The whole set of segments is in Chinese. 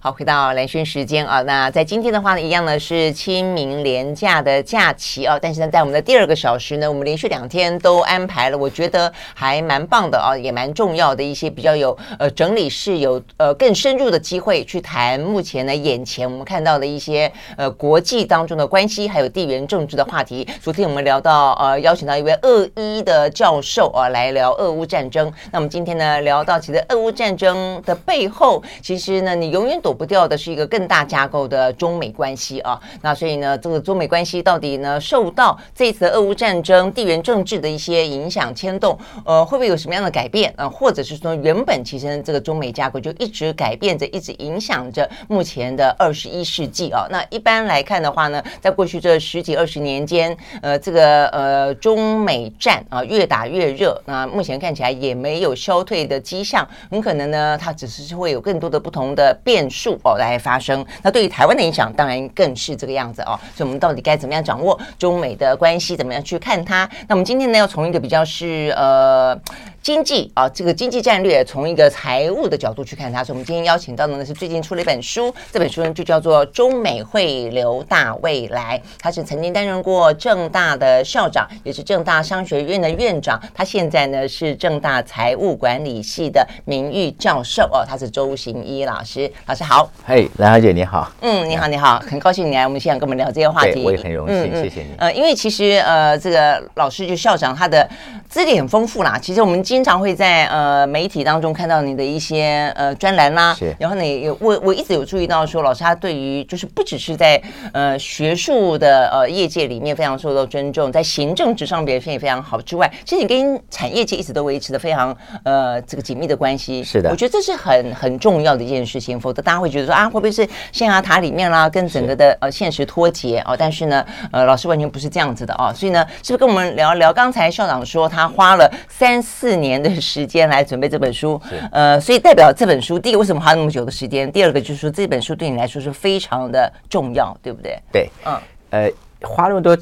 好，回到兰萱时间啊，那在今天的话呢，一样呢是清明连假的假期啊，但是呢，在我们的第二个小时呢，我们连续两天都安排了，我觉得还蛮棒的啊，也蛮重要的一些比较有呃整理式有呃更深入的机会去谈目前呢眼前我们看到的一些呃国际当中的关系，还有地缘政治的话题。昨天我们聊到呃邀请到一位俄医的教授啊来聊俄乌战争，那我们今天呢聊到其实俄乌战争的背后，其实呢你永远躲走不掉的是一个更大架构的中美关系啊，那所以呢，这个中美关系到底呢受到这次俄乌战争地缘政治的一些影响牵动，呃，会不会有什么样的改变？啊、或者是说原本其实这个中美架构就一直改变着，一直影响着目前的二十一世纪啊？那一般来看的话呢，在过去这十几二十年间，呃，这个呃中美战啊、越打越热，那目前看起来也没有消退的迹象，很可能呢它只是会有更多的不同的变数数哦。来发生，那对于台湾的影响当然更是这个样子哦。所以，我们到底该怎么样掌握中美的关系？怎么样去看它？那我们今天呢，要从一个比较是呃。经济啊，这个经济战略从一个财务的角度去看它。所以，我们今天邀请到的呢是最近出了一本书，这本书呢就叫做《中美汇流大未来》。他是曾经担任过正大的校长，也是正大商学院的院长。他现在呢是正大财务管理系的名誉教授哦。他是周行一老师，老师好。嘿，兰小姐你好。嗯，你好，你好，很高兴你来我们现场跟我们聊这些话题。我也很荣幸，谢谢你。呃，因为其实呃，这个老师就校长他的资历很丰富啦。其实我们经常会在呃媒体当中看到你的一些呃专栏啦，是然后呢有我我一直有注意到说，老师他对于就是不只是在呃学术的呃业界里面非常受到尊重，在行政职上表现也非常好之外，其实你跟产业界一直都维持的非常呃这个紧密的关系。是的，我觉得这是很很重要的一件事情，否则大家会觉得说啊会不会是象牙塔里面啦，跟整个的呃现实脱节哦？但是呢呃老师完全不是这样子的哦，所以呢是不是跟我们聊聊？刚才校长说他花了三四年的时间来准备这本书，呃，所以代表这本书，第一个为什么花那么久的时间？第二个就是说这本书对你来说是非常的重要，对不对？对，嗯，呃，花那么多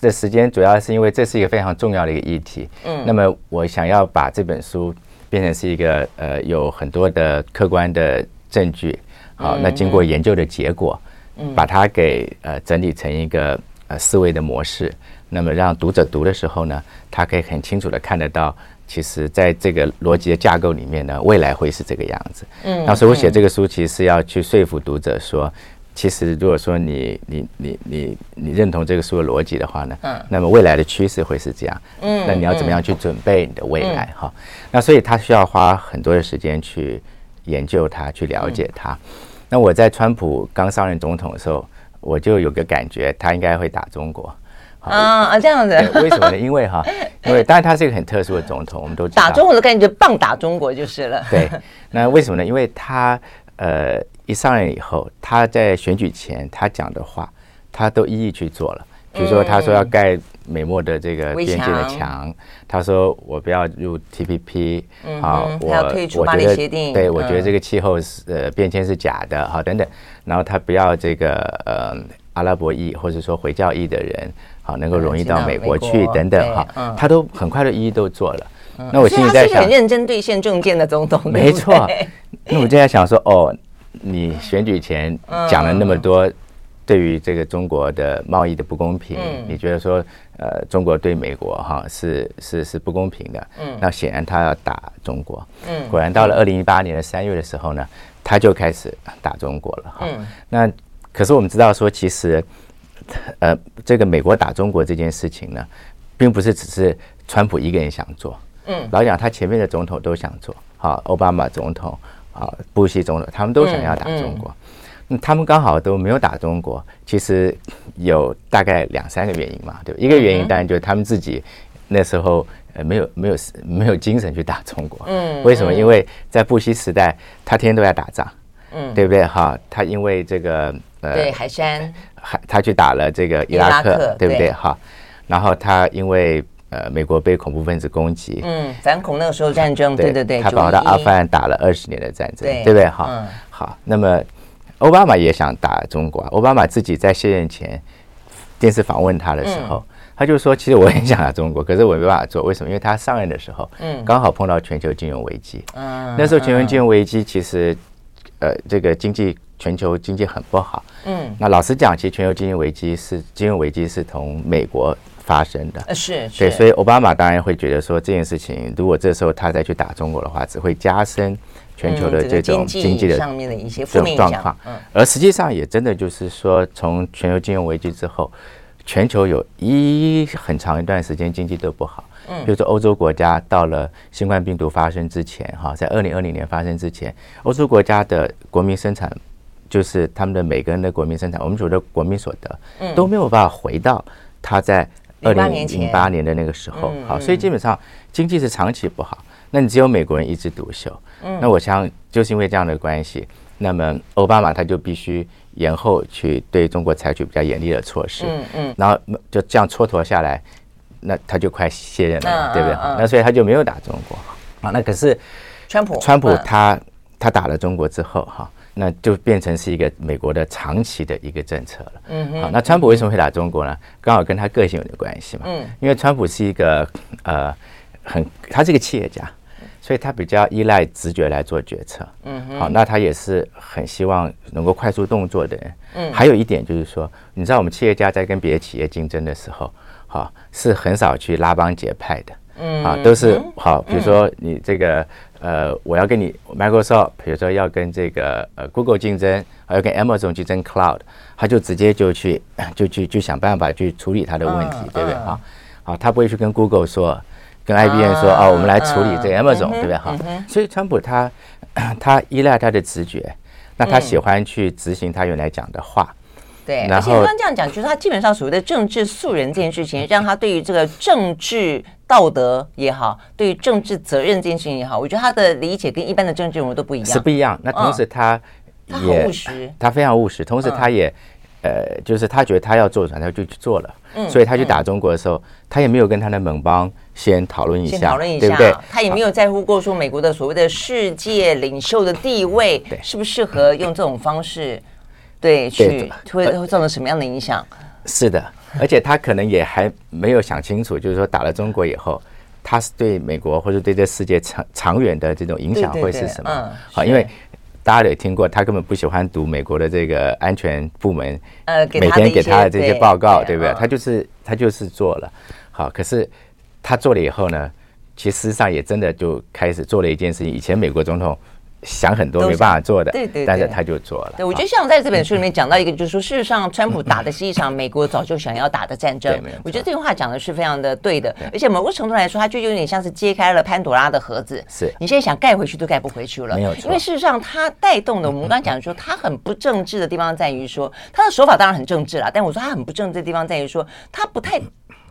的时间，主要是因为这是一个非常重要的一个议题，嗯，那么我想要把这本书变成是一个呃有很多的客观的证据，好，那经过研究的结果，嗯，把它给呃整理成一个呃思维的模式。那么让读者读的时候呢，他可以很清楚的看得到，其实在这个逻辑的架构里面呢，未来会是这个样子。嗯，那所以我写这个书，其实是要去说服读者说，其实如果说你你你你你认同这个书的逻辑的话呢，嗯，那么未来的趋势会是这样。嗯，那你要怎么样去准备你的未来？哈，那所以他需要花很多的时间去研究它，去了解它。那我在川普刚上任总统的时候，我就有个感觉，他应该会打中国。啊啊，这样子，为什么呢？因为哈，因为当然他是一个很特殊的总统，我们都知道打中国的概念就棒打中国就是了。对，那为什么呢？因为他呃一上任以后，他在选举前他讲的话，他都一一去做了。比如说他说要盖美墨的这个边境的墙，他说我不要入 TPP，好，我我觉得对，我觉得这个气候是呃变迁是假的，好等等。然后他不要这个呃阿拉伯裔或者说回教裔的人。好，能够容易到美国去等等哈，嗯、他都很快的一一都做了。嗯、那我心里在想，很认真兑现政见的总统，没错。那我就在想说，哦，你选举前讲了那么多对于这个中国的贸易的不公平，嗯、你觉得说，呃，中国对美国哈是是是不公平的。嗯。那显然他要打中国。嗯。果然到了二零一八年的三月的时候呢，他就开始打中国了。哈。嗯。那可是我们知道说，其实。呃，这个美国打中国这件事情呢，并不是只是川普一个人想做。嗯，老讲他前面的总统都想做，好，奥巴马总统，好，布希总统，他们都想要打中国。那他们刚好都没有打中国，其实有大概两三个原因嘛，对吧？一个原因当然就是他们自己那时候呃没有没有没有精神去打中国。嗯，为什么？因为在布希时代，他天天都在打仗。嗯，对不对？哈，他因为这个呃，对海山。还他去打了这个伊拉克，拉克对不对？哈，然后他因为呃美国被恐怖分子攻击，嗯，反恐那个时候战争，对对对，他跑到阿富汗打了二十年的战争，对不对？哈，好，那么奥巴马也想打中国，奥巴马自己在卸任前电视访问他的时候，他就说，其实我很想打中国，可是我没办法做，为什么？因为他上任的时候，嗯，刚好碰到全球金融危机，嗯，那时候全球金融危机其实呃这个经济。全球经济很不好。嗯，那老实讲，其实全球经济危机是金融危机是从美国发生的。呃，是，是，对，所以奥巴马当然会觉得说这件事情，如果这时候他再去打中国的话，只会加深全球的这种经济的上面的一些负面状况。嗯，而实际上也真的就是说，从全球金融危机之后，全球有一很长一段时间经济都不好。嗯，比如说欧洲国家到了新冠病毒发生之前，哈，在二零二零年发生之前，欧洲国家的国民生产，就是他们的每个人的国民生产，我们说的国民所得，嗯，都没有办法回到他在二零零八年的那个时候，好，所以基本上经济是长期不好。那你只有美国人一枝独秀，嗯，那我想就是因为这样的关系，那么奥巴马他就必须延后去对中国采取比较严厉的措施，嗯嗯，然后就这样蹉跎下来。那他就快卸任了嘛，对不对？那所以他就没有打中国啊。那可是川普，川普他他打了中国之后哈，那就变成是一个美国的长期的一个政策了。嗯，好，那川普为什么会打中国呢？刚好跟他个性有点关系嘛。嗯，因为川普是一个呃很，他是一个企业家，所以他比较依赖直觉来做决策。嗯，好，那他也是很希望能够快速动作的人。嗯，还有一点就是说，你知道我们企业家在跟别的企业竞争的时候。好，是很少去拉帮结派的，嗯，啊，都是好，比如说你这个，呃，我要跟你 Microsoft，比如说要跟这个呃 Google 竞争，还要跟 Amazon 竞争 Cloud，他就直接就去 就去就想办法去处理他的问题，对不对？啊，好，他不会去跟 Google 说，跟 IBM 说，啊，我们来处理这个 Amazon，对不对？哈，所以川普他 他依赖他的直觉，那他喜欢去执行他原来讲的话。对，而且刚刚这样讲，就是他基本上所谓的政治素人这件事情，让他对于这个政治道德也好，对于政治责任这件事情也好，我觉得他的理解跟一般的政治人物都不一样，是不一样。那同时他也，他很务实，他非常务实。同时他也，呃，就是他觉得他要做什么，他就去做了。嗯，所以他去打中国的时候，他也没有跟他的盟邦先讨论一下，先讨论一下，对不对？他也没有在乎过说美国的所谓的世界领袖的地位，适不适合用这种方式。对，去会会造成什么样的影响？是的，而且他可能也还没有想清楚，就是说打了中国以后，他是对美国或者对这世界长长远的这种影响会是什么？嗯，好，因为大家也听过，他根本不喜欢读美国的这个安全部门呃每天给他的这些报告，对不对？他就是他就是做了，好，可是他做了以后呢，其实事实上也真的就开始做了一件事情，以前美国总统。想很多没办法做的，对对，但是他就做了。对，我觉得像在这本书里面讲到一个，就是说，事实上，川普打的是一场美国早就想要打的战争。我觉得这句话讲的是非常的对的，而且某个程度来说，它就有点像是揭开了潘朵拉的盒子。是，你现在想盖回去都盖不回去了。没有错。因为事实上，它带动的，我们刚刚讲说，它很不政治的地方在于说，它的手法当然很政治了，但我说它很不政治的地方在于说，它不太。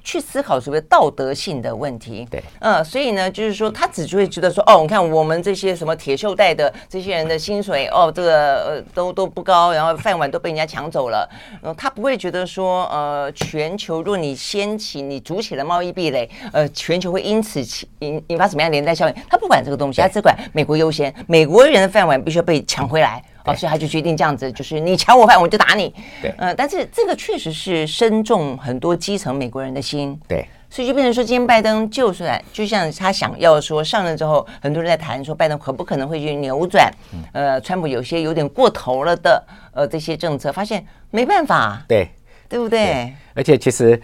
去思考所谓道德性的问题，对，嗯，所以呢，就是说他只会觉得说，哦，你看我们这些什么铁锈带的这些人的薪水，哦，这个呃都都不高，然后饭碗都被人家抢走了，嗯，他不会觉得说，呃，全球若你掀起你筑起了贸易壁垒，呃，全球会因此起引引发什么样的连带效应？他不管这个东西，他只管美国优先，美国人的饭碗必须要被抢回来。哦，所以他就决定这样子，就是你抢我饭，我就打你。对，呃，但是这个确实是深中很多基层美国人的心。对，所以就变成说，今天拜登就算就像他想要说上任之后，很多人在谈说拜登可不可能会去扭转，呃，川普有些有点过头了的呃这些政策，发现没办法。对，对不对？对，而且其实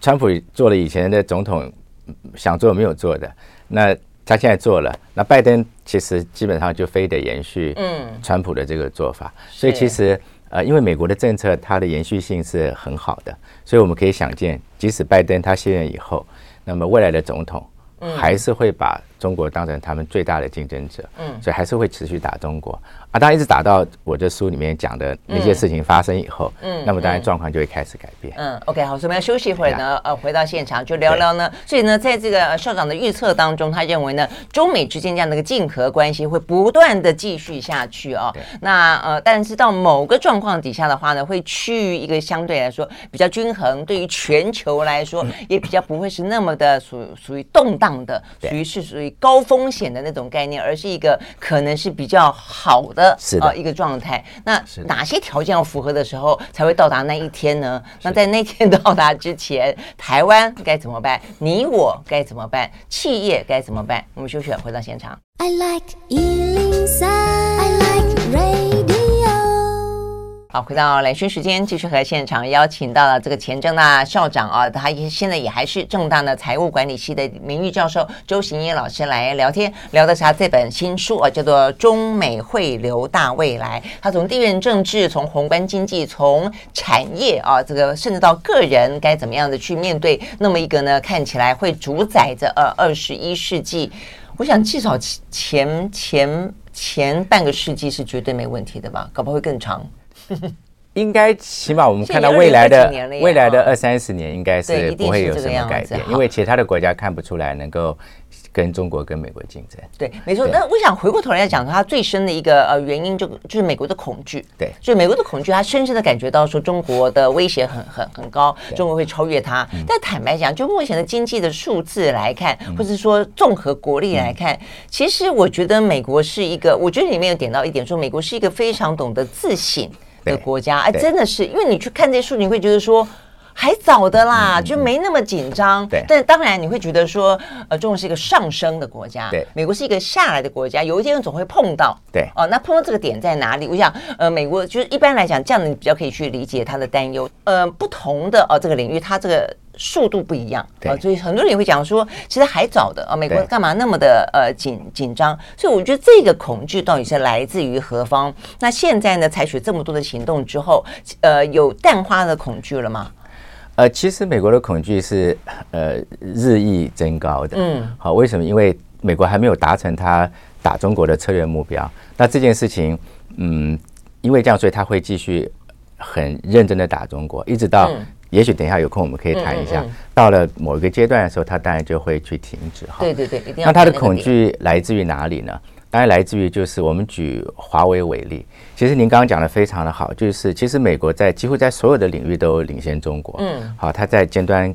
川普做了以前的总统想做没有做的那。他现在做了，那拜登其实基本上就非得延续嗯。川普的这个做法，所以其实呃，因为美国的政策它的延续性是很好的，所以我们可以想见，即使拜登他卸任以后，那么未来的总统还是会把中国当成他们最大的竞争者，嗯，所以还是会持续打中国。啊，当然一直打到我这书里面讲的那些事情发生以后，嗯，那么当然状况就会开始改变。嗯，OK，好，所以我们要休息一会儿呢，呃，回到现场就聊聊呢。所以呢，在这个校长的预测当中，他认为呢，中美之间这样的一个竞合关系会不断的继续下去啊。那呃，但是到某个状况底下的话呢，会趋于一个相对来说比较均衡，对于全球来说也比较不会是那么的属属于动荡的，属于是属于高风险的那种概念，而是一个可能是比较好的。是的，一个状态。那哪些条件要符合的时候，才会到达那一天呢？那在那天到达之前，台湾该怎么办？你我该怎么办？企业该怎么办？我们休息了，回到现场。I like 103, I like radio 好，回到兰萱时间，继续和现场邀请到了这个前政大校长啊，他也现在也还是政大的财务管理系的名誉教授周行爷老师来聊天，聊的是他这本新书啊，叫做《中美汇流大未来》。他从地缘政治、从宏观经济、从产业啊，这个甚至到个人该怎么样的去面对那么一个呢，看起来会主宰着呃二十一世纪。我想至少前前前半个世纪是绝对没问题的吧，搞不好会更长。应该起码我们看到未来的未来的二三十年，应该是不会有什么改变，因为其他的国家看不出来能够跟中国跟美国竞争。对，没错。那我想回过头来讲，它最深的一个呃原因就就是美国的恐惧。对，就美国的恐惧，他深深的感觉到说中国的威胁很很很高，中国会超越它。但坦白讲，就目前的经济的数字来看，或者说综合国力来看，其实我觉得美国是一个，我觉得里面有点到一点，说美国是一个非常懂得自省。的国家，哎，真的是，因为你去看这些数据，你会觉得说还早的啦，就没那么紧张。对，但当然你会觉得说，呃，中国是一个上升的国家，对，美国是一个下来的国家，有一天总会碰到。对，哦，那碰到这个点在哪里？我想，呃，美国就是一般来讲，这样你比较可以去理解他的担忧。呃，不同的哦，这个领域，它这个。速度不一样啊，所以很多人也会讲说，其实还早的啊，美国干嘛那么的呃紧紧张？所以我觉得这个恐惧到底是来自于何方？那现在呢，采取这么多的行动之后，呃，有淡化的恐惧了吗？呃，其实美国的恐惧是呃日益增高的。嗯，好，为什么？因为美国还没有达成他打中国的策略目标。那这件事情，嗯，因为这样，所以他会继续很认真的打中国，一直到。也许等一下有空我们可以谈一下，嗯嗯嗯、到了某一个阶段的时候，他当然就会去停止哈。对对对，一定要。那他的恐惧来自于哪里呢？当然来自于就是我们举华为为例。其实您刚刚讲的非常的好，就是其实美国在几乎在所有的领域都领先中国。嗯。好，它在尖端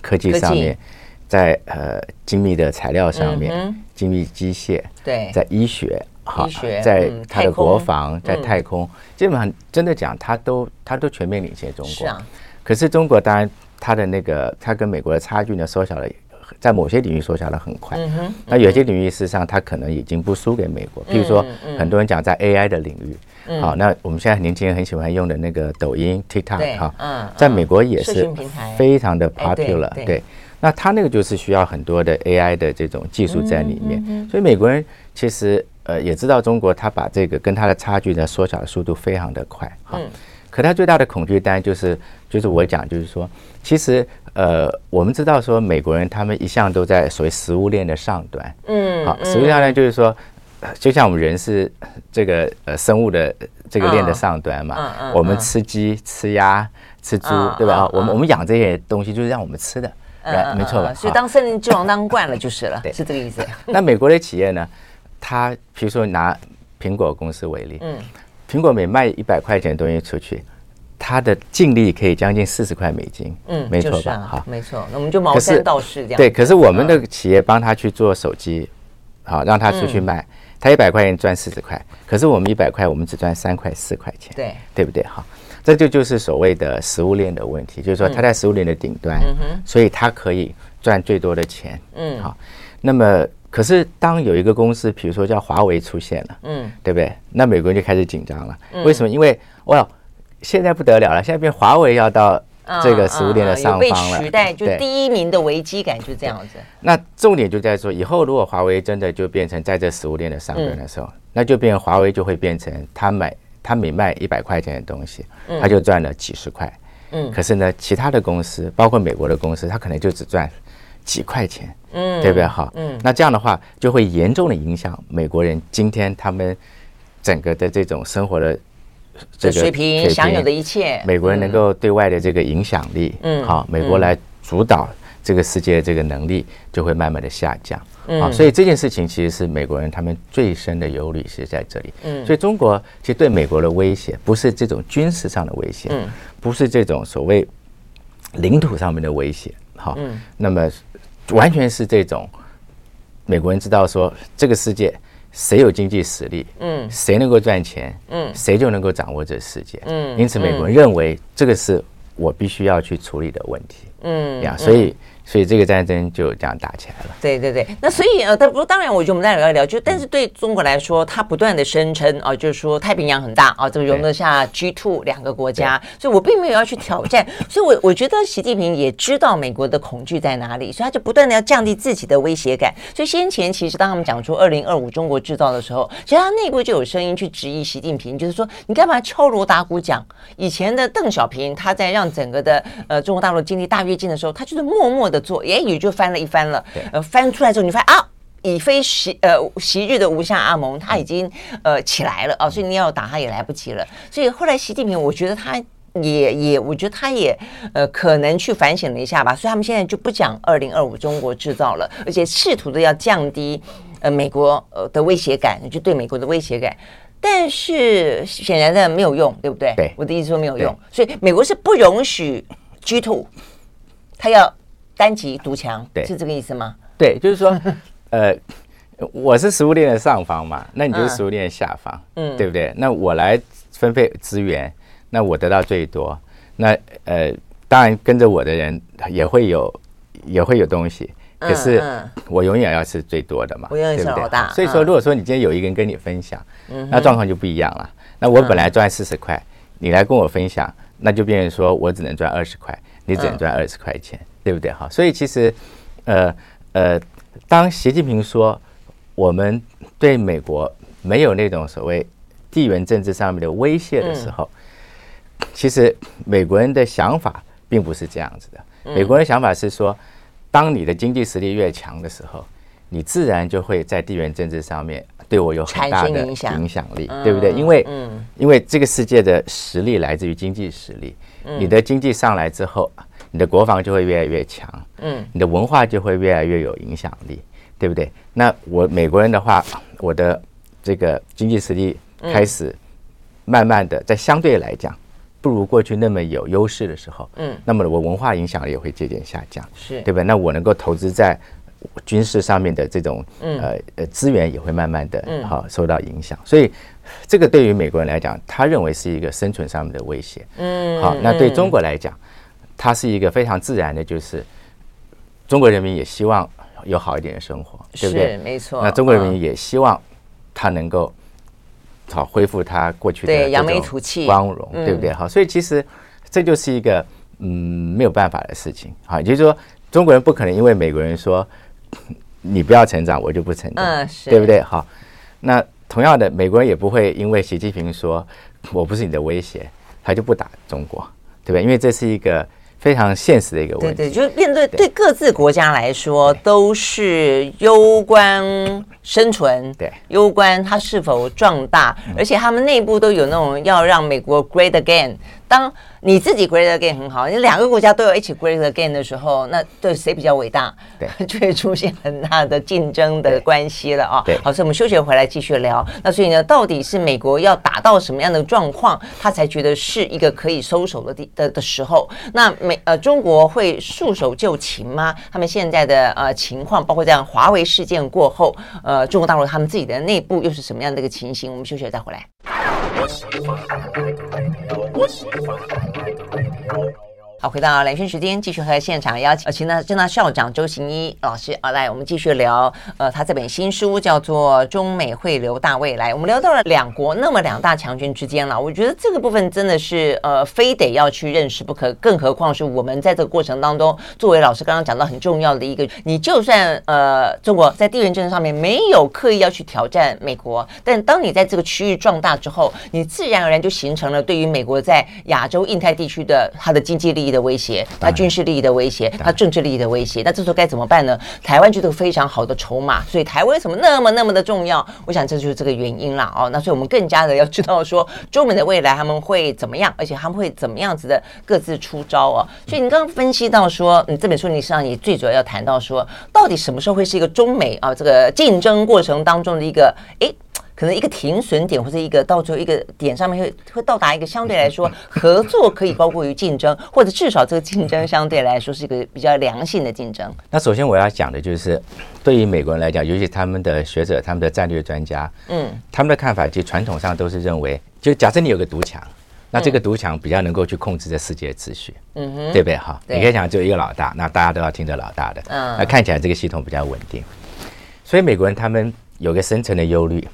科技上面，在呃精密的材料上面，精密机械，对，在医学，好，在它的国防，在太空，基本上真的讲，它都它都全面领先中国。是啊。可是中国当然，它的那个它跟美国的差距呢，缩小了，在某些领域缩小的很快。那有些领域事实上它可能已经不输给美国。譬如说，很多人讲在 AI 的领域，好，那我们现在年轻人很喜欢用的那个抖音 TikTok 哈，在美国也是非常的 popular。对，那它那个就是需要很多的 AI 的这种技术在里面。所以美国人其实呃也知道中国，它把这个跟它的差距呢缩小的速度非常的快。哈。可他最大的恐惧当然就是，就是我讲，就是说，其实呃，我们知道说美国人他们一向都在所谓食物链的上端，嗯，好，食物链上呢就是说，就像我们人是这个呃生物的这个链的上端嘛，我们吃鸡、吃鸭、吃猪，对吧？我们我们养这些东西就是让我们吃的，没错吧？所以当森林之王当惯了就是了，对，是这个意思。那美国的企业呢，它比如说拿苹果公司为例，嗯。苹果每卖一百块钱的东西出去，它的净利可以将近四十块美金。嗯，没错吧？好，没错。那我们就毛三到四这样。对，可是我们的企业帮他去做手机，好让他出去卖，他一百块钱赚四十块，可是我们一百块，我们只赚三块四块钱。对，对不对？好，这就就是所谓的食物链的问题，就是说他在食物链的顶端，所以他可以赚最多的钱。嗯，好，那么。可是，当有一个公司，比如说叫华为出现了，嗯，对不对？那美国人就开始紧张了。为什么？因为哇，现在不得了了，现在变华为要到这个食物链的上方了，被取代，就第一名的危机感就这样子。那重点就在说，以后如果华为真的就变成在这食物链的上端的时候，那就变华为就会变成他买他每卖一百块钱的东西，他就赚了几十块。嗯，可是呢，其他的公司，包括美国的公司，他可能就只赚。几块钱，嗯，对不对？哈，嗯，那这样的话就会严重的影响美国人今天他们整个的这种生活的这个水平，享有的一切，美国人能够对外的这个影响力，嗯，好，美国来主导这个世界的这个能力就会慢慢的下降，嗯，啊，所以这件事情其实是美国人他们最深的忧虑是在这里，嗯，所以中国其实对美国的威胁不是这种军事上的威胁，嗯，不是这种所谓领土上面的威胁，好，嗯，那么。完全是这种，美国人知道说，这个世界谁有经济实力，嗯，谁能够赚钱，嗯，谁就能够掌握这个世界，嗯，因此美国人认为这个是我必须要去处理的问题。嗯，呀，所以。嗯所以这个战争就这样打起来了。对对对，那所以呃，但不过当然，我觉得我们再聊一聊，就但是对中国来说，它不断的声称啊，就是说太平洋很大啊，这个容得下 G two 两个国家，所以我并没有要去挑战。所以我我觉得习近平也知道美国的恐惧在哪里，所以他就不断的要降低自己的威胁感。所以先前其实当他们讲出二零二五中国制造的时候，其实他内部就有声音去质疑习近平，就是说你干嘛敲锣打鼓讲？以前的邓小平他在让整个的呃中国大陆经历大跃进的时候，他就是默默的做，也也就。翻了一番了，呃，翻出来之后，你发现啊，已非昔呃昔日的吴下阿蒙，他已经呃起来了啊，所以你要打他也来不及了。所以后来习近平，我觉得他也也，我觉得他也呃可能去反省了一下吧。所以他们现在就不讲二零二五中国制造了，而且试图的要降低呃美国呃的威胁感，就对美国的威胁感。但是显然的没有用，对不对？对，我的意思说没有用，所以美国是不容许 G two，他要。单极独强，对，是这个意思吗？对，就是说，呃，我是食物链的上方嘛，那你就是食物链的下方，嗯，对不对？那我来分配资源，那我得到最多，那呃，当然跟着我的人也会有，也会有东西，可是我永远要是最多的嘛，我永远是老大。所以说，如果说你今天有一个人跟你分享，那状况就不一样了。那我本来赚四十块，你来跟我分享，那就变成说我只能赚二十块，你只能赚二十块钱。对不对？哈，所以其实，呃呃，当习近平说我们对美国没有那种所谓地缘政治上面的威胁的时候，嗯、其实美国人的想法并不是这样子的。美国人的想法是说，当你的经济实力越强的时候，你自然就会在地缘政治上面对我有很大的影响力，对不对？因为，因为这个世界的实力来自于经济实力，你的经济上来之后。你的国防就会越来越强，嗯，你的文化就会越来越有影响力，对不对？那我美国人的话，我的这个经济实力开始慢慢的在相对来讲不如过去那么有优势的时候，嗯，那么我文化影响力也会渐渐下降，是。对吧？那我能够投资在军事上面的这种呃呃资源也会慢慢的好受到影响，所以这个对于美国人来讲，他认为是一个生存上面的威胁，嗯，好，那对中国来讲。它是一个非常自然的，就是中国人民也希望有好一点的生活，对不对？没错。那中国人民也希望他能够好恢复他过去的扬眉吐气、光荣，对不对？好，所以其实这就是一个嗯没有办法的事情。好，也就是说中国人不可能因为美国人说 你不要成长，我就不成长，对不对？好，那同样的，美国人也不会因为习近平说 我不是你的威胁，他就不打中国，对不对？因为这是一个。非常现实的一个问题，对对，就是面对对。各自国家来说，都是攸关生存，对，攸关它是否壮大，而且他们内部都有那种要让美国 great again。当你自己 great again 很好，你两个国家都有一起 great again 的时候，那对谁比较伟大？对，就会出现很大的竞争的关系了啊。对，好，所以我们休息回来继续聊。那所以呢，到底是美国要打到什么样的状况，他才觉得是一个可以收手的地的的时候？那美呃中国会束手就擒吗？他们现在的呃情况，包括这样华为事件过后，呃，中国大陆他们自己的内部又是什么样的一个情形？我们休息再回来。喜欢 iPad 狗。好，回到兰萱时间，继续和现场邀请呃，请到政大校长周行一老师啊，来，我们继续聊呃，他这本新书叫做《中美汇流大未来》。我们聊到了两国那么两大强军之间了，我觉得这个部分真的是呃，非得要去认识不可。更何况是我们在这个过程当中，作为老师刚刚讲到很重要的一个，你就算呃，中国在地缘政治上面没有刻意要去挑战美国，但当你在这个区域壮大之后，你自然而然就形成了对于美国在亚洲、印太地区的它的经济利益益的威胁，他军事利益的威胁，他政治利益的威胁，那这时候该怎么办呢？台湾就是个非常好的筹码，所以台湾为什么那么那么的重要？我想这就是这个原因啦。哦，那所以我们更加的要知道说，中美的未来他们会怎么样，而且他们会怎么样子的各自出招哦。所以你刚刚分析到说，你这本书你实际上也最主要要谈到说，到底什么时候会是一个中美啊这个竞争过程当中的一个诶。可能一个停损点，或者一个到最后一个点上面会会到达一个相对来说 合作可以高过于竞争，或者至少这个竞争相对来说是一个比较良性的竞争。那首先我要讲的就是，对于美国人来讲，尤其他们的学者、他们的战略专家，嗯，他们的看法其实传统上都是认为，就假设你有个独强，那这个独强比较能够去控制这世界秩序，嗯哼，对不对？哈，你可以想只有一个老大，那大家都要听着老大的，嗯，那看起来这个系统比较稳定。所以美国人他们有个深层的忧虑，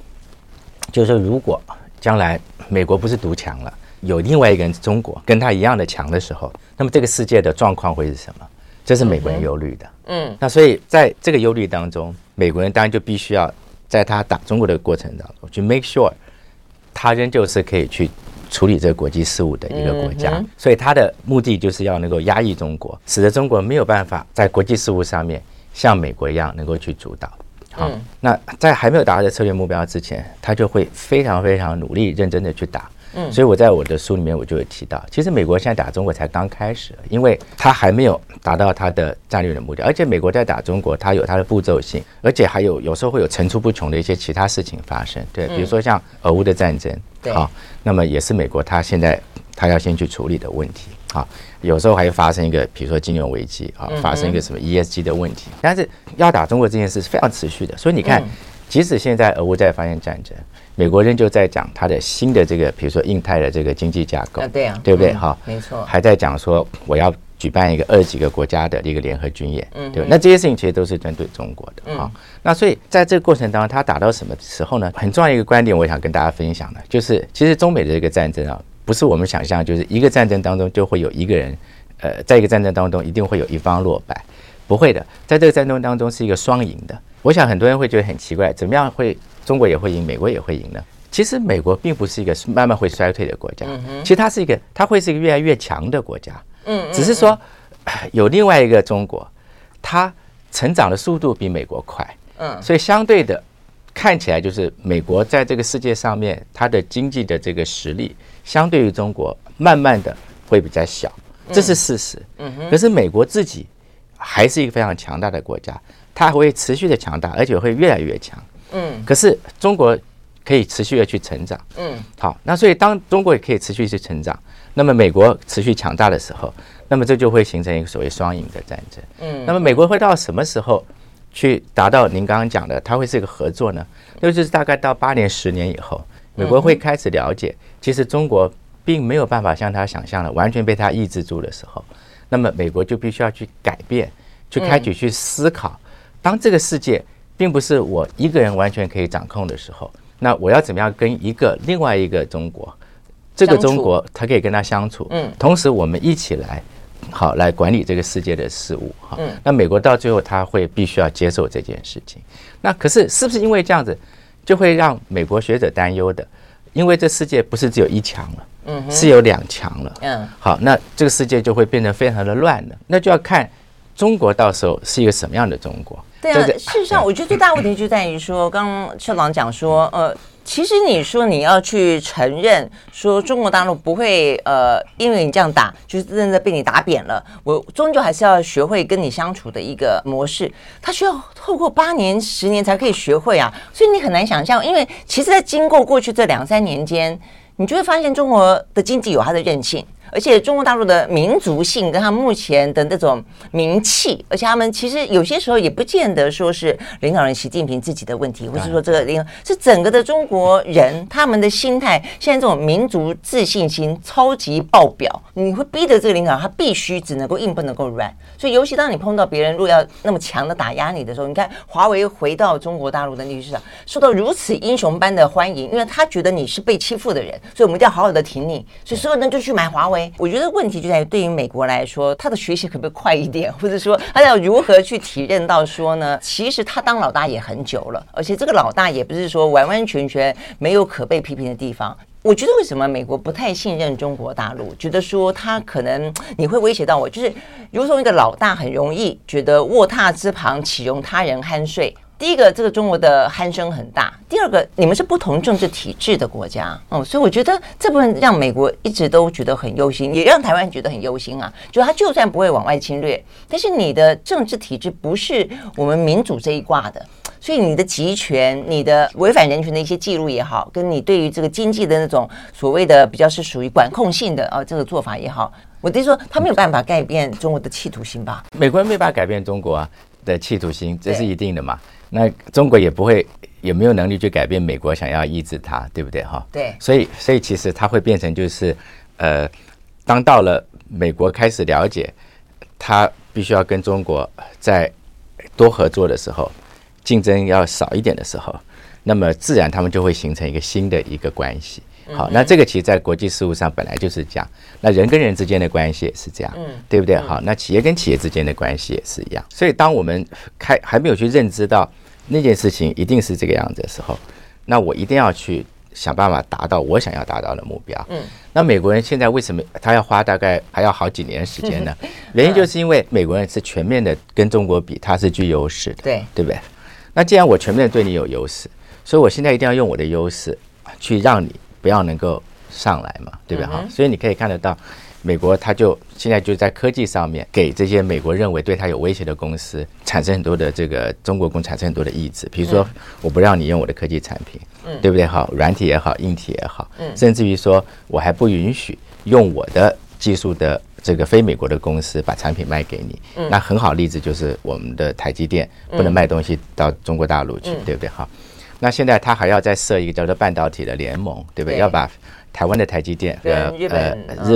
就是说如果将来美国不是独强了，有另外一个人中国跟他一样的强的时候，那么这个世界的状况会是什么？这是美国人忧虑的。嗯，那所以在这个忧虑当中，美国人当然就必须要在他打中国的过程当中去 make sure，他仍旧是可以去。处理这个国际事务的一个国家，嗯、所以他的目的就是要能够压抑中国，使得中国没有办法在国际事务上面像美国一样能够去主导。好，嗯、那在还没有达到这策略目标之前，他就会非常非常努力、认真的去打。嗯，所以我在我的书里面我就有提到，其实美国现在打中国才刚开始，因为他还没有达到他的战略的目标，而且美国在打中国，它有它的步骤性，而且还有有时候会有层出不穷的一些其他事情发生。对，比如说像俄乌的战争，好，那么也是美国他现在他要先去处理的问题。好，有时候还会发生一个，比如说金融危机啊，发生一个什么 ESG 的问题。但是要打中国这件事是非常持续的，所以你看，即使现在俄乌在发生战争。美国人就在讲他的新的这个，比如说印太的这个经济架构，对啊，对不对？哈，没错，还在讲说我要举办一个二十几个国家的一个联合军演，嗯，对。那这些事情其实都是针对中国的，哈。那所以在这个过程当中，它打到什么时候呢？很重要一个观点，我想跟大家分享的，就是其实中美的这个战争啊，不是我们想象，就是一个战争当中就会有一个人，呃，在一个战争当中一定会有一方落败，不会的，在这个战争当中是一个双赢的。我想很多人会觉得很奇怪，怎么样会？中国也会赢，美国也会赢呢。其实美国并不是一个慢慢会衰退的国家，其实它是一个，它会是一个越来越强的国家。嗯，只是说有另外一个中国，它成长的速度比美国快。嗯，所以相对的看起来就是美国在这个世界上面，它的经济的这个实力相对于中国慢慢的会比较小，这是事实。嗯哼，可是美国自己还是一个非常强大的国家，它会持续的强大，而且会越来越强。嗯，可是中国可以持续的去成长，嗯，好，那所以当中国也可以持续去成长，那么美国持续强大的时候，那么这就会形成一个所谓双赢的战争，嗯，那么美国会到什么时候去达到您刚刚讲的，它会是一个合作呢？那就是大概到八年、十年以后，美国会开始了解，其实中国并没有办法像他想象的完全被他抑制住的时候，那么美国就必须要去改变，去开始去思考，当这个世界。并不是我一个人完全可以掌控的时候，那我要怎么样跟一个另外一个中国，这个中国他可以跟他相处，嗯，同时我们一起来，好来管理这个世界的事物，哈，那美国到最后他会必须要接受这件事情，那可是是不是因为这样子，就会让美国学者担忧的？因为这世界不是只有一强了，嗯，是有两强了，嗯，好，那这个世界就会变得非常的乱了，那就要看中国到时候是一个什么样的中国。对啊，事实上，我觉得最大问题就在于说，刚刚社长讲说，呃，其实你说你要去承认说中国大陆不会，呃，因为你这样打，就是真的被你打扁了。我终究还是要学会跟你相处的一个模式，它需要透过八年、十年才可以学会啊。所以你很难想象，因为其实，在经过过去这两三年间，你就会发现中国的经济有它的韧性。而且中国大陆的民族性跟他目前的那种名气，而且他们其实有些时候也不见得说是领导人习近平自己的问题，或是说这个领是整个的中国人他们的心态，现在这种民族自信心超级爆表，你会逼得这个领导他必须只能够硬不能够软。所以尤其当你碰到别人如果要那么强的打压你的时候，你看华为回到中国大陆的历史市场受到如此英雄般的欢迎，因为他觉得你是被欺负的人，所以我们一定要好好的挺你，所以所有人就去买华为。我觉得问题就在于，对于美国来说，他的学习可不可以快一点，或者说他要如何去体认到说呢？其实他当老大也很久了，而且这个老大也不是说完完全全没有可被批评的地方。我觉得为什么美国不太信任中国大陆，觉得说他可能你会威胁到我，就是如同一个老大很容易觉得卧榻之旁岂容他人酣睡。第一个，这个中国的鼾声很大；第二个，你们是不同政治体制的国家，哦，所以我觉得这部分让美国一直都觉得很忧心，也让台湾觉得很忧心啊。就他就算不会往外侵略，但是你的政治体制不是我们民主这一挂的，所以你的集权、你的违反人权的一些记录也好，跟你对于这个经济的那种所谓的比较是属于管控性的啊这个做法也好，我得说他没有办法改变中国的企图心吧？美国人没办法改变中国啊的企图心，这是一定的嘛。那中国也不会，也没有能力去改变美国想要抑制它，对不对？哈，对。所以，所以其实它会变成就是，呃，当到了美国开始了解，它必须要跟中国在多合作的时候，竞争要少一点的时候，那么自然他们就会形成一个新的一个关系。好，那这个其实，在国际事务上本来就是这样。那人跟人之间的关系也是这样，对不对？好，那企业跟企业之间的关系也是一样。所以，当我们开还没有去认知到那件事情一定是这个样子的时候，那我一定要去想办法达到我想要达到的目标。嗯。那美国人现在为什么他要花大概还要好几年时间呢？原因就是因为美国人是全面的跟中国比，他是具优势的，对对不对？那既然我全面对你有优势，所以我现在一定要用我的优势去让你。不要能够上来嘛，对不对哈？所以你可以看得到，美国他就现在就在科技上面给这些美国认为对他有威胁的公司产生很多的这个中国公司产生很多的抑制，比如说我不让你用我的科技产品，对不对？好，软体也好，硬体也好，甚至于说我还不允许用我的技术的这个非美国的公司把产品卖给你。那很好例子就是我们的台积电不能卖东西到中国大陆去，对不对？好。那现在他还要再设一个叫做半导体的联盟，对不对？要把台湾的台积电和呃日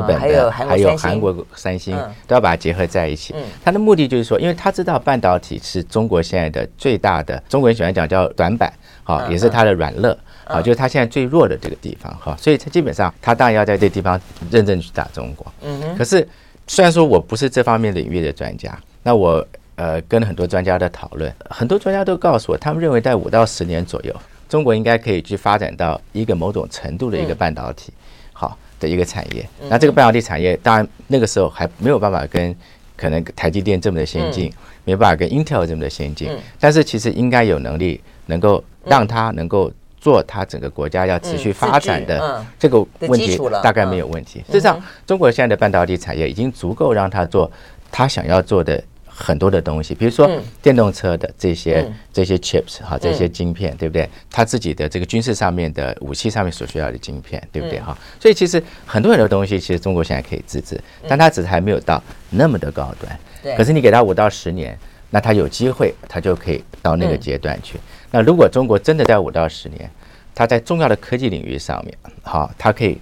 本的还有韩国三星都要把它结合在一起。他的目的就是说，因为他知道半导体是中国现在的最大的，中国人喜欢讲叫短板，好，也是它的软肋，好，就是他现在最弱的这个地方，哈。所以他基本上他当然要在这地方认真去打中国。嗯。可是虽然说我不是这方面领域的专家，那我。呃，跟很多专家的讨论，很多专家都告诉我，他们认为在五到十年左右，中国应该可以去发展到一个某种程度的一个半导体，好的一个产业。那这个半导体产业，当然那个时候还没有办法跟可能台积电这么的先进，没办法跟 Intel 这么的先进，但是其实应该有能力能够让它能够做它整个国家要持续发展的这个问题，大概没有问题。事实上，中国现在的半导体产业已经足够让它做它想要做的。很多的东西，比如说电动车的这些、嗯、这些 chips 哈，这些晶片，对不对？他自己的这个军事上面的武器上面所需要的晶片，对不对哈？所以其实很多很多东西，其实中国现在可以自制，但它只是还没有到那么的高端。可是你给他五到十年，那他有机会，他就可以到那个阶段去。那如果中国真的在五到十年，它在重要的科技领域上面，好，它可以。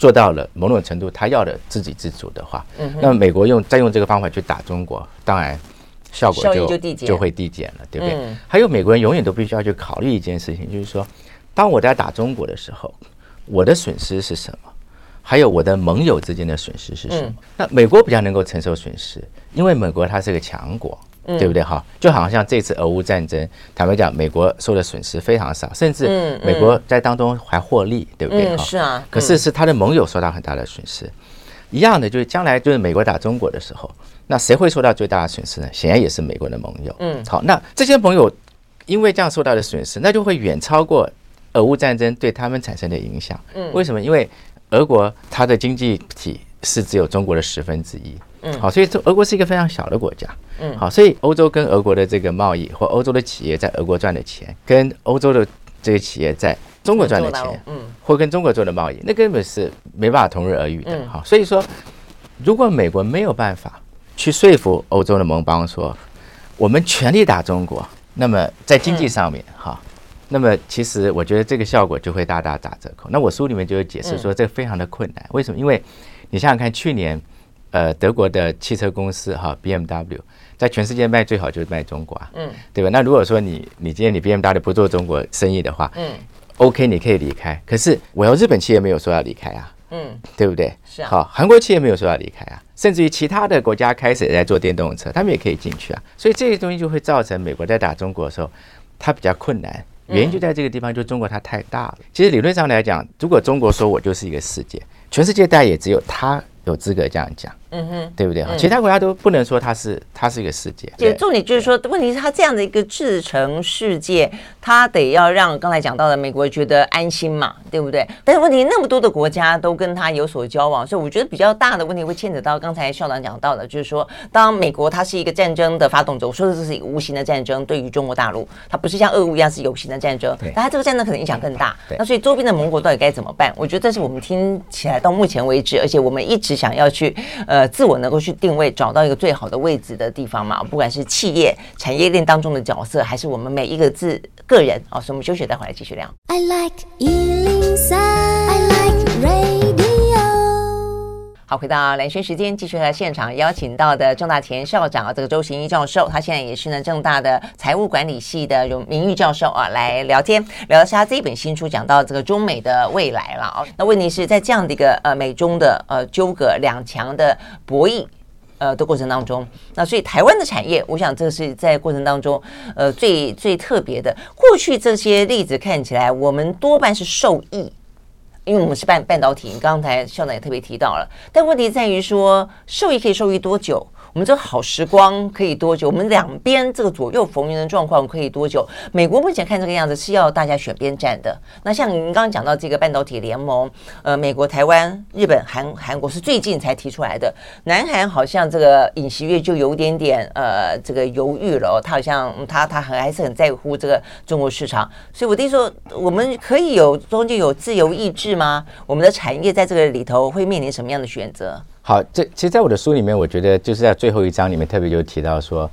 做到了某种程度，他要的自给自足的话，那么美国用再用这个方法去打中国，当然效果就就会递减了，对不对？还有美国人永远都必须要去考虑一件事情，就是说，当我在打中国的时候，我的损失是什么？还有我的盟友之间的损失是什么？那美国比较能够承受损失，因为美国它是个强国。对不对？哈，就好像这次俄乌战争，坦白讲，美国受的损失非常少，甚至美国在当中还获利，对不对？哈，是啊。可是是他的盟友受到很大的损失，一样的，就是将来就是美国打中国的时候，那谁会受到最大的损失呢？显然也是美国的盟友。嗯，好，那这些盟友因为这样受到的损失，那就会远超过俄乌战争对他们产生的影响。嗯，为什么？因为俄国它的经济体是只有中国的十分之一。嗯，好，所以这俄国是一个非常小的国家。嗯，好，所以欧洲跟俄国的这个贸易，或欧洲的企业在俄国赚的钱，跟欧洲的这个企业在中国赚的钱，嗯，或跟中国做的贸易，那根本是没办法同日而语的。好，所以说，如果美国没有办法去说服欧洲的盟邦说，我们全力打中国，那么在经济上面，哈，那么其实我觉得这个效果就会大大打折扣。那我书里面就有解释说，这非常的困难。为什么？因为你想想看，去年。呃，德国的汽车公司哈，BMW 在全世界卖最好就是卖中国啊，嗯，对吧？那如果说你你今天你 BMW 不做中国生意的话，嗯，OK，你可以离开。可是我要日本企业没有说要离开啊，嗯，对不对？是啊。好，韩国企业没有说要离开啊，甚至于其他的国家开始也在做电动车，他们也可以进去啊。所以这些东西就会造成美国在打中国的时候，它比较困难。原因就在这个地方，就中国它太大了。其实理论上来讲，如果中国说我就是一个世界，全世界大概也只有他有资格这样讲。嗯哼，对不对？其他国家都不能说它是它是一个世界。就重点就是说，问题是它这样的一个制成世界，它得要让刚才讲到的美国觉得安心嘛，对不对？但是问题那么多的国家都跟它有所交往，所以我觉得比较大的问题会牵扯到刚才校长讲到的，就是说，当美国它是一个战争的发动者，我说的这是一个无形的战争，对于中国大陆，它不是像俄乌一样是有形的战争，但它这个战争可能影响更大。那所以周边的盟国到底该怎么办？我觉得这是我们听起来到目前为止，而且我们一直想要去呃自我能够去。定位找到一个最好的位置的地方嘛，不管是企业产业链当中的角色，还是我们每一个字个人啊，所以我们休息，待会来继续聊。I like 103, I like radio 好，回到兰萱时间，继续来现场邀请到的政大前校长啊，这个周行一教授，他现在也是呢政大的财务管理系的荣名誉教授啊，来聊天，聊一下这一本新书讲到这个中美的未来了啊。那问题是在这样的一个呃美中的呃纠葛两强的博弈呃的过程当中，那所以台湾的产业，我想这是在过程当中呃最最特别的。过去这些例子看起来，我们多半是受益。因为我们是半半导体，刚才校长也特别提到了，但问题在于说，受益可以受益多久？我们这个好时光可以多久？我们两边这个左右逢源的状况可以多久？美国目前看这个样子是要大家选边站的。那像您刚刚讲到这个半导体联盟，呃，美国、台湾、日本、韩韩国是最近才提出来的。南韩好像这个尹锡悦就有点点呃这个犹豫了，哦，他好像他他很还是很在乎这个中国市场。所以我弟说，我们可以有中间有自由意志吗？我们的产业在这个里头会面临什么样的选择？好，这其实，在我的书里面，我觉得就是在最后一章里面特别就提到说，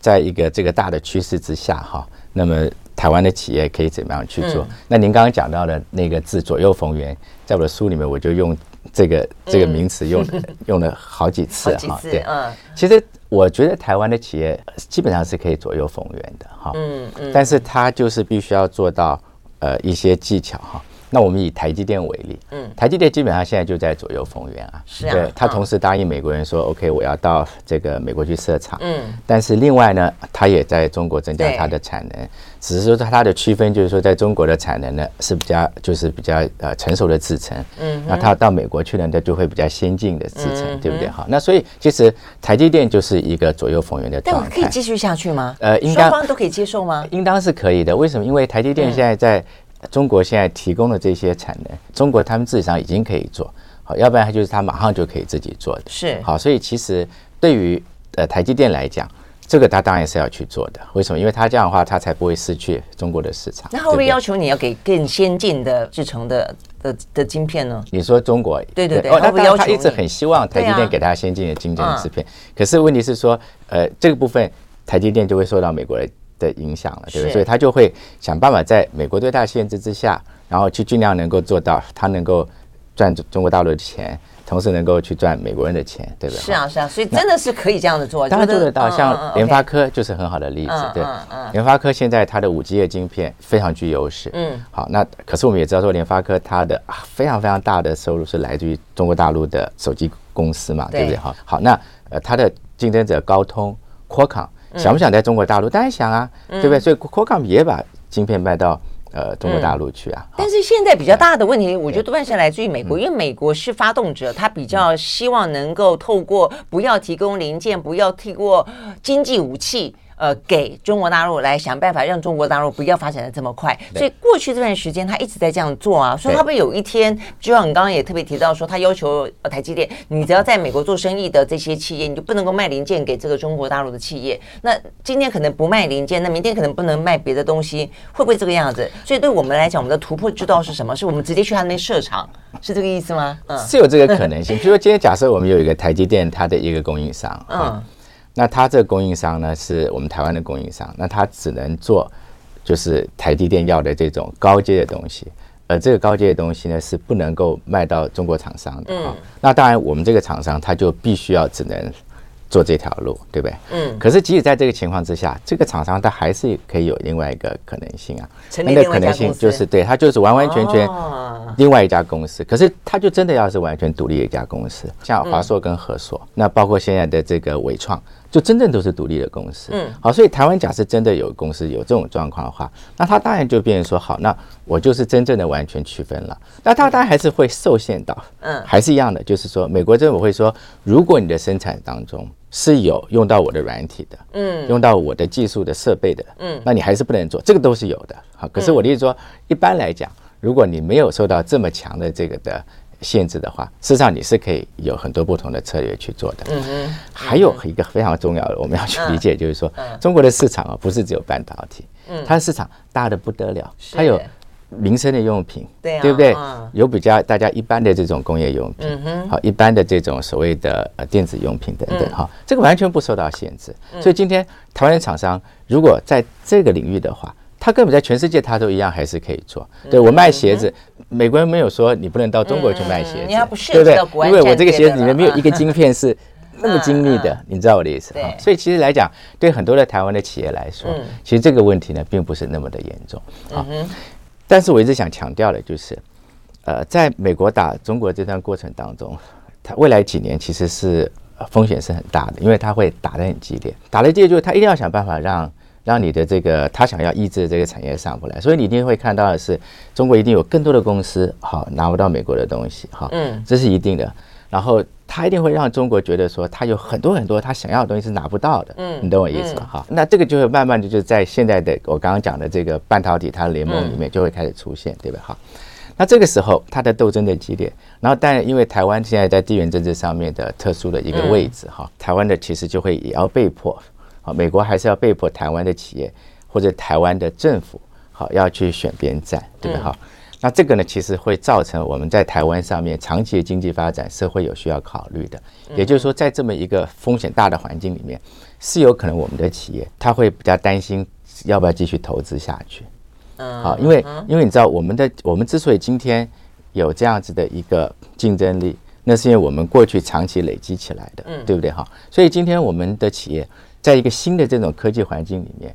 在一个这个大的趋势之下，哈，那么台湾的企业可以怎么样去做？嗯、那您刚刚讲到的那个字“左右逢源”，在我的书里面，我就用这个这个名词用、嗯、用了好几次哈。对，嗯，其实我觉得台湾的企业基本上是可以左右逢源的，哈，嗯嗯，但是它就是必须要做到呃一些技巧哈。那我们以台积电为例，嗯，台积电基本上现在就在左右逢源啊，是啊，对，他同时答应美国人说，OK，我要到这个美国去设厂，嗯，但是另外呢，他也在中国增加它的产能，只是说它的区分就是说，在中国的产能呢是比较就是比较呃成熟的制程，嗯，那他到美国去呢，它就会比较先进的制程，对不对？好，那所以其实台积电就是一个左右逢源的状态，可以继续下去吗？呃，应该双方都可以接受吗？应当是可以的。为什么？因为台积电现在在。中国现在提供的这些产能，中国他们自己上已经可以做好，要不然他就是他马上就可以自己做的。是好，所以其实对于呃台积电来讲，这个他当然是要去做的。为什么？因为他这样的话，他才不会失去中国的市场。那会不会要求你要给更先进的制成的的的晶片呢？你说中国？对对对，哦，他他一直很希望台积电给他先进的晶片的晶片，可是问题是说，呃，这个部分台积电就会受到美国的。的影响了，对不对？所以他就会想办法在美国对他限制之下，然后去尽量能够做到他能够赚中国大陆的钱，同时能够去赚美国人的钱，对不对？是啊，是啊，所以真的是可以这样子做，当然做得到。像联发科就是很好的例子，对，联发科现在它的五 G 的晶片非常具优势。嗯，好，那可是我们也知道说，联发科它的非常非常大的收入是来自于中国大陆的手机公司嘛，对不对？哈，好，那呃，它的竞争者高通、Qualcomm。想不想在中国大陆？当然想啊，对不对？所以 Qualcomm 也把晶片卖到呃中国大陆去啊。但是现在比较大的问题，我觉得多半是来自于美国，因为美国是发动者，他比较希望能够透过不要提供零件，不要提供经济武器。呃，给中国大陆来想办法，让中国大陆不要发展的这么快。所以过去这段时间，他一直在这样做啊。所以他不有一天，就像你刚刚也特别提到说，他要求台积电，你只要在美国做生意的这些企业，你就不能够卖零件给这个中国大陆的企业。那今天可能不卖零件，那明天可能不能卖别的东西，会不会这个样子？所以对我们来讲，我们的突破之道是什么？是我们直接去他那边设厂，是这个意思吗？嗯，是有这个可能性。比如说，今天假设我们有一个台积电，它的一个供应商，嗯。那他这个供应商呢，是我们台湾的供应商，那他只能做就是台积电要的这种高阶的东西，而这个高阶的东西呢，是不能够卖到中国厂商的那当然，我们这个厂商他就必须要只能做这条路，对不对？嗯。可是即使在这个情况之下，这个厂商他还是可以有另外一个可能性啊。那个可能性就是对，他就是完完全全另外一家公司。可是他就真的要是完全独立的一家公司，像华硕跟和硕，那包括现在的这个伟创。就真正都是独立的公司，嗯，好，所以台湾假设真的有公司有这种状况的话，那他当然就变成说，好，那我就是真正的完全区分了。那他当然还是会受限到，嗯，还是一样的，就是说，美国政府会说，如果你的生产当中是有用到我的软体的，嗯，用到我的技术的设备的，嗯，那你还是不能做，这个都是有的。好，可是我的意思说，一般来讲，如果你没有受到这么强的这个的。限制的话，事实上你是可以有很多不同的策略去做的。嗯嗯。还有一个非常重要的，我们要去理解，就是说，中国的市场啊，不是只有半导体，嗯，它的市场大的不得了，它有民生的用品，对对不对？有比较大家一般的这种工业用品，好，一般的这种所谓的呃电子用品等等，哈，这个完全不受到限制。所以今天台湾的厂商如果在这个领域的话，它根本在全世界它都一样还是可以做。对，我卖鞋子。美国人没有说你不能到中国去卖鞋子，嗯、不对不对？因为我这个鞋子里面没有一个晶片是 那么精密的，嗯、你知道我的意思哈。所以其实来讲，对很多的台湾的企业来说，嗯、其实这个问题呢，并不是那么的严重啊。嗯、但是我一直想强调的就是，呃，在美国打中国这段过程当中，它未来几年其实是风险是很大的，因为它会打得很激烈，打得激烈就是他一定要想办法让。让你的这个他想要抑制的这个产业上不来，所以你一定会看到的是，中国一定有更多的公司好拿不到美国的东西哈，嗯，这是一定的。然后他一定会让中国觉得说，他有很多很多他想要的东西是拿不到的，嗯，你懂我意思吗？哈，那这个就会慢慢的就在现在的我刚刚讲的这个半导体它的联盟里面就会开始出现，对吧？哈，那这个时候它的斗争的激烈，然后但因为台湾现在在地缘政治上面的特殊的一个位置哈，台湾的其实就会也要被迫。好，美国还是要被迫台湾的企业或者台湾的政府，好要去选边站，对不对？好，那这个呢，其实会造成我们在台湾上面长期的经济发展，社会有需要考虑的。也就是说，在这么一个风险大的环境里面，是有可能我们的企业他会比较担心要不要继续投资下去。嗯，好，因为因为你知道，我们的我们之所以今天有这样子的一个竞争力，那是因为我们过去长期累积起来的，对不对？哈，所以今天我们的企业。在一个新的这种科技环境里面，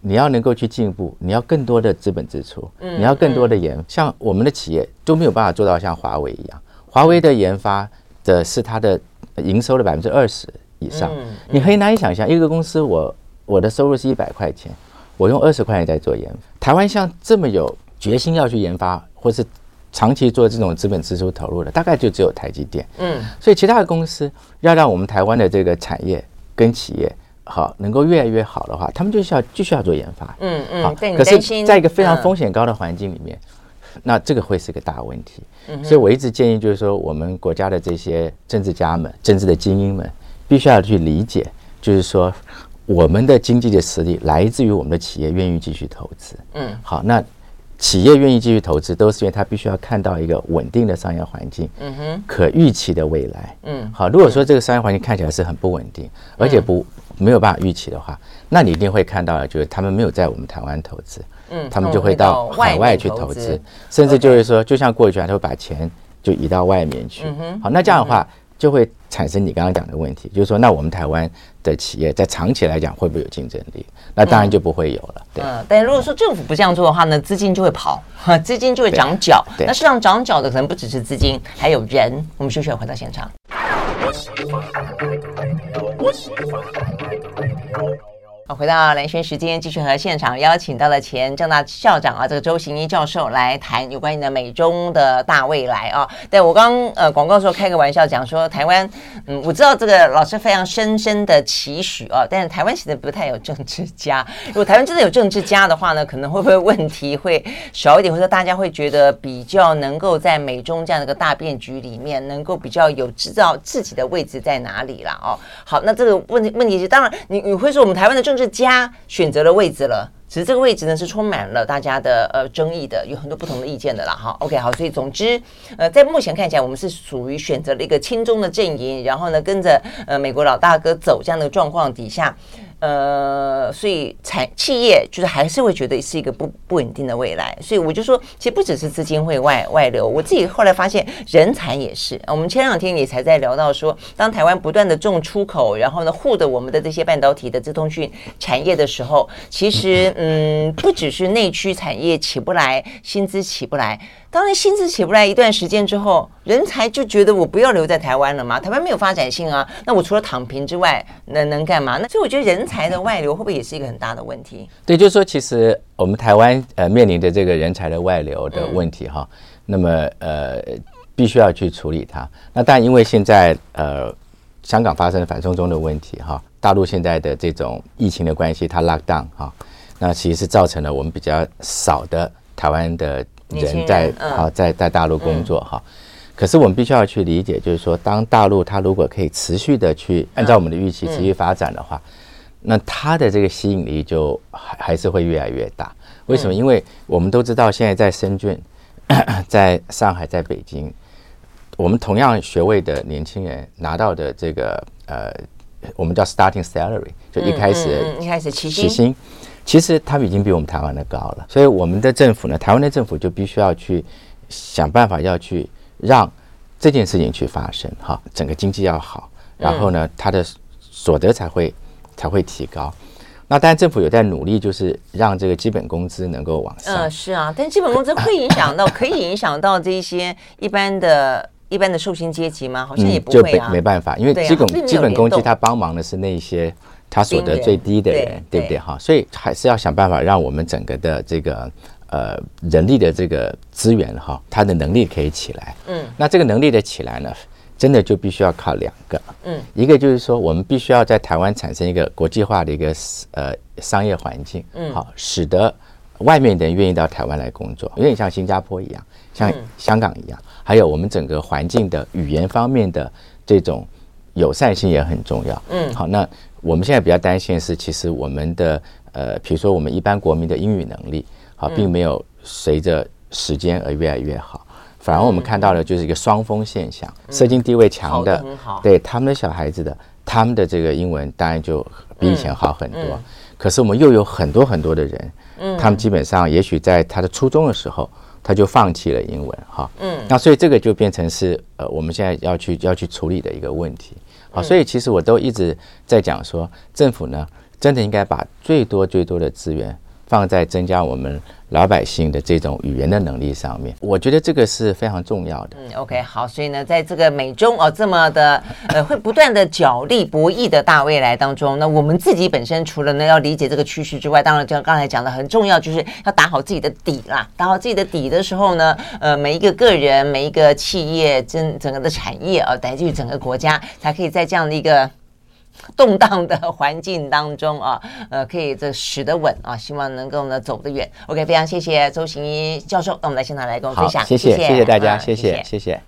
你要能够去进步，你要更多的资本支出，你要更多的研，像我们的企业都没有办法做到像华为一样，华为的研发的是它的营收的百分之二十以上，你很难以想象一个公司我我的收入是一百块钱，我用二十块钱在做研发。台湾像这么有决心要去研发，或是长期做这种资本支出投入的，大概就只有台积电。嗯，所以其他的公司要让我们台湾的这个产业跟企业。好，能够越来越好的话，他们就需要继续要做研发。嗯嗯。好，可是在一个非常风险高的环境里面，那这个会是个大问题。嗯。所以我一直建议，就是说，我们国家的这些政治家们、政治的精英们，必须要去理解，就是说，我们的经济的实力来自于我们的企业愿意继续投资。嗯。好，那。企业愿意继续投资，都是因为他必须要看到一个稳定的商业环境，嗯哼，可预期的未来，嗯，好。如果说这个商业环境看起来是很不稳定，而且不没有办法预期的话，那你一定会看到就是他们没有在我们台湾投资，嗯，他们就会到海外去投资，甚至就是说，就像过去，他会把钱就移到外面去，好，那这样的话。就会产生你刚刚讲的问题，就是说，那我们台湾的企业在长期来讲会不会有竞争力？那当然就不会有了。对。嗯，但如果说政府不这样做的话呢，资金就会跑，资金就会长脚。对。那市场长脚的可能不只是资金，还有人。我们休息回到现场。好，回到蓝轩时间，继续和现场邀请到了前政大校长啊，这个周行一教授来谈有关于呢美中的大未来啊。对，我刚呃广告时候开个玩笑讲说，台湾嗯，我知道这个老师非常深深的期许啊，但是台湾其实不太有政治家。如果台湾真的有政治家的话呢，可能会不会问题会少一点，或者大家会觉得比较能够在美中这样的一个大变局里面，能够比较有知道自己的位置在哪里啦。哦。好，那这个问题问题是，当然你你会说我们台湾的政治家选择了位置了，其实这个位置呢是充满了大家的呃争议的，有很多不同的意见的啦哈。OK，好，所以总之呃在目前看起来，我们是属于选择了一个轻中的阵营，然后呢跟着呃美国老大哥走这样的状况底下。呃，所以产企业就是还是会觉得是一个不不稳定的未来，所以我就说，其实不只是资金会外外流，我自己后来发现人才也是。我们前两天也才在聊到说，当台湾不断的重出口，然后呢护着我们的这些半导体的资通讯产业的时候，其实嗯，不只是内需产业起不来，薪资起不来。当然，薪资起不来一段时间之后，人才就觉得我不要留在台湾了嘛？台湾没有发展性啊，那我除了躺平之外，能能干嘛？那所以我觉得人才的外流会不会也是一个很大的问题？对，就是说，其实我们台湾呃面临的这个人才的外流的问题哈，那么呃必须要去处理它。那但因为现在呃香港发生反送中的问题哈，大陆现在的这种疫情的关系，它 lock down 哈，那其实是造成了我们比较少的台湾的。人在啊，在在大陆工作哈，可是我们必须要去理解，就是说，当大陆它如果可以持续的去按照我们的预期持续发展的话，那它的这个吸引力就还还是会越来越大。为什么？因为我们都知道，现在在深圳、在上海、在北京，我们同样学位的年轻人拿到的这个呃，我们叫 starting salary，就一开始一开始起薪。其实他们已经比我们台湾的高了，所以我们的政府呢，台湾的政府就必须要去想办法要去让这件事情去发生，哈，整个经济要好，然后呢，他的所得才会才会提高。那当然，政府有在努力，就是让这个基本工资能够往上。嗯，是啊，但基本工资会影响到，可以影响到这些一般的、一般的受薪阶级吗？好像也不会啊。就没办法，因为基本基本工资它帮忙的是那些他所得最低的人，对不对？哈，所以还是要想办法让我们整个的这个呃人力的这个资源哈，他的能力可以起来。嗯，那这个能力的起来呢？真的就必须要靠两个，嗯，一个就是说，我们必须要在台湾产生一个国际化的一个呃商业环境，嗯，好，使得外面的人愿意到台湾来工作，有点像新加坡一样，像香港一样，还有我们整个环境的语言方面的这种友善性也很重要，嗯，好，那我们现在比较担心的是，其实我们的呃，比如说我们一般国民的英语能力，好，并没有随着时间而越来越好。反而我们看到的就是一个双峰现象，社经地位强的，对他们的小孩子的，他们的这个英文当然就比以前好很多。可是我们又有很多很多的人，嗯。他们基本上也许在他的初中的时候，他就放弃了英文，哈，嗯，那所以这个就变成是呃我们现在要去要去处理的一个问题，好，所以其实我都一直在讲说，政府呢真的应该把最多最多的资源放在增加我们。老百姓的这种语言的能力上面，我觉得这个是非常重要的。嗯，OK，好，所以呢，在这个美中哦这么的 呃会不断的角力博弈的大未来当中，那我们自己本身除了呢要理解这个趋势之外，当然就刚才讲的很重要，就是要打好自己的底啦。打好自己的底的时候呢，呃，每一个个人、每一个企业、整整个的产业啊，乃至于整个国家，才可以在这样的一个。动荡的环境当中啊，呃，可以这使得稳啊，希望能够呢走得远。OK，非常谢谢周行一教授，那我们来现场来跟我分享，谢谢谢谢大家，谢谢谢谢。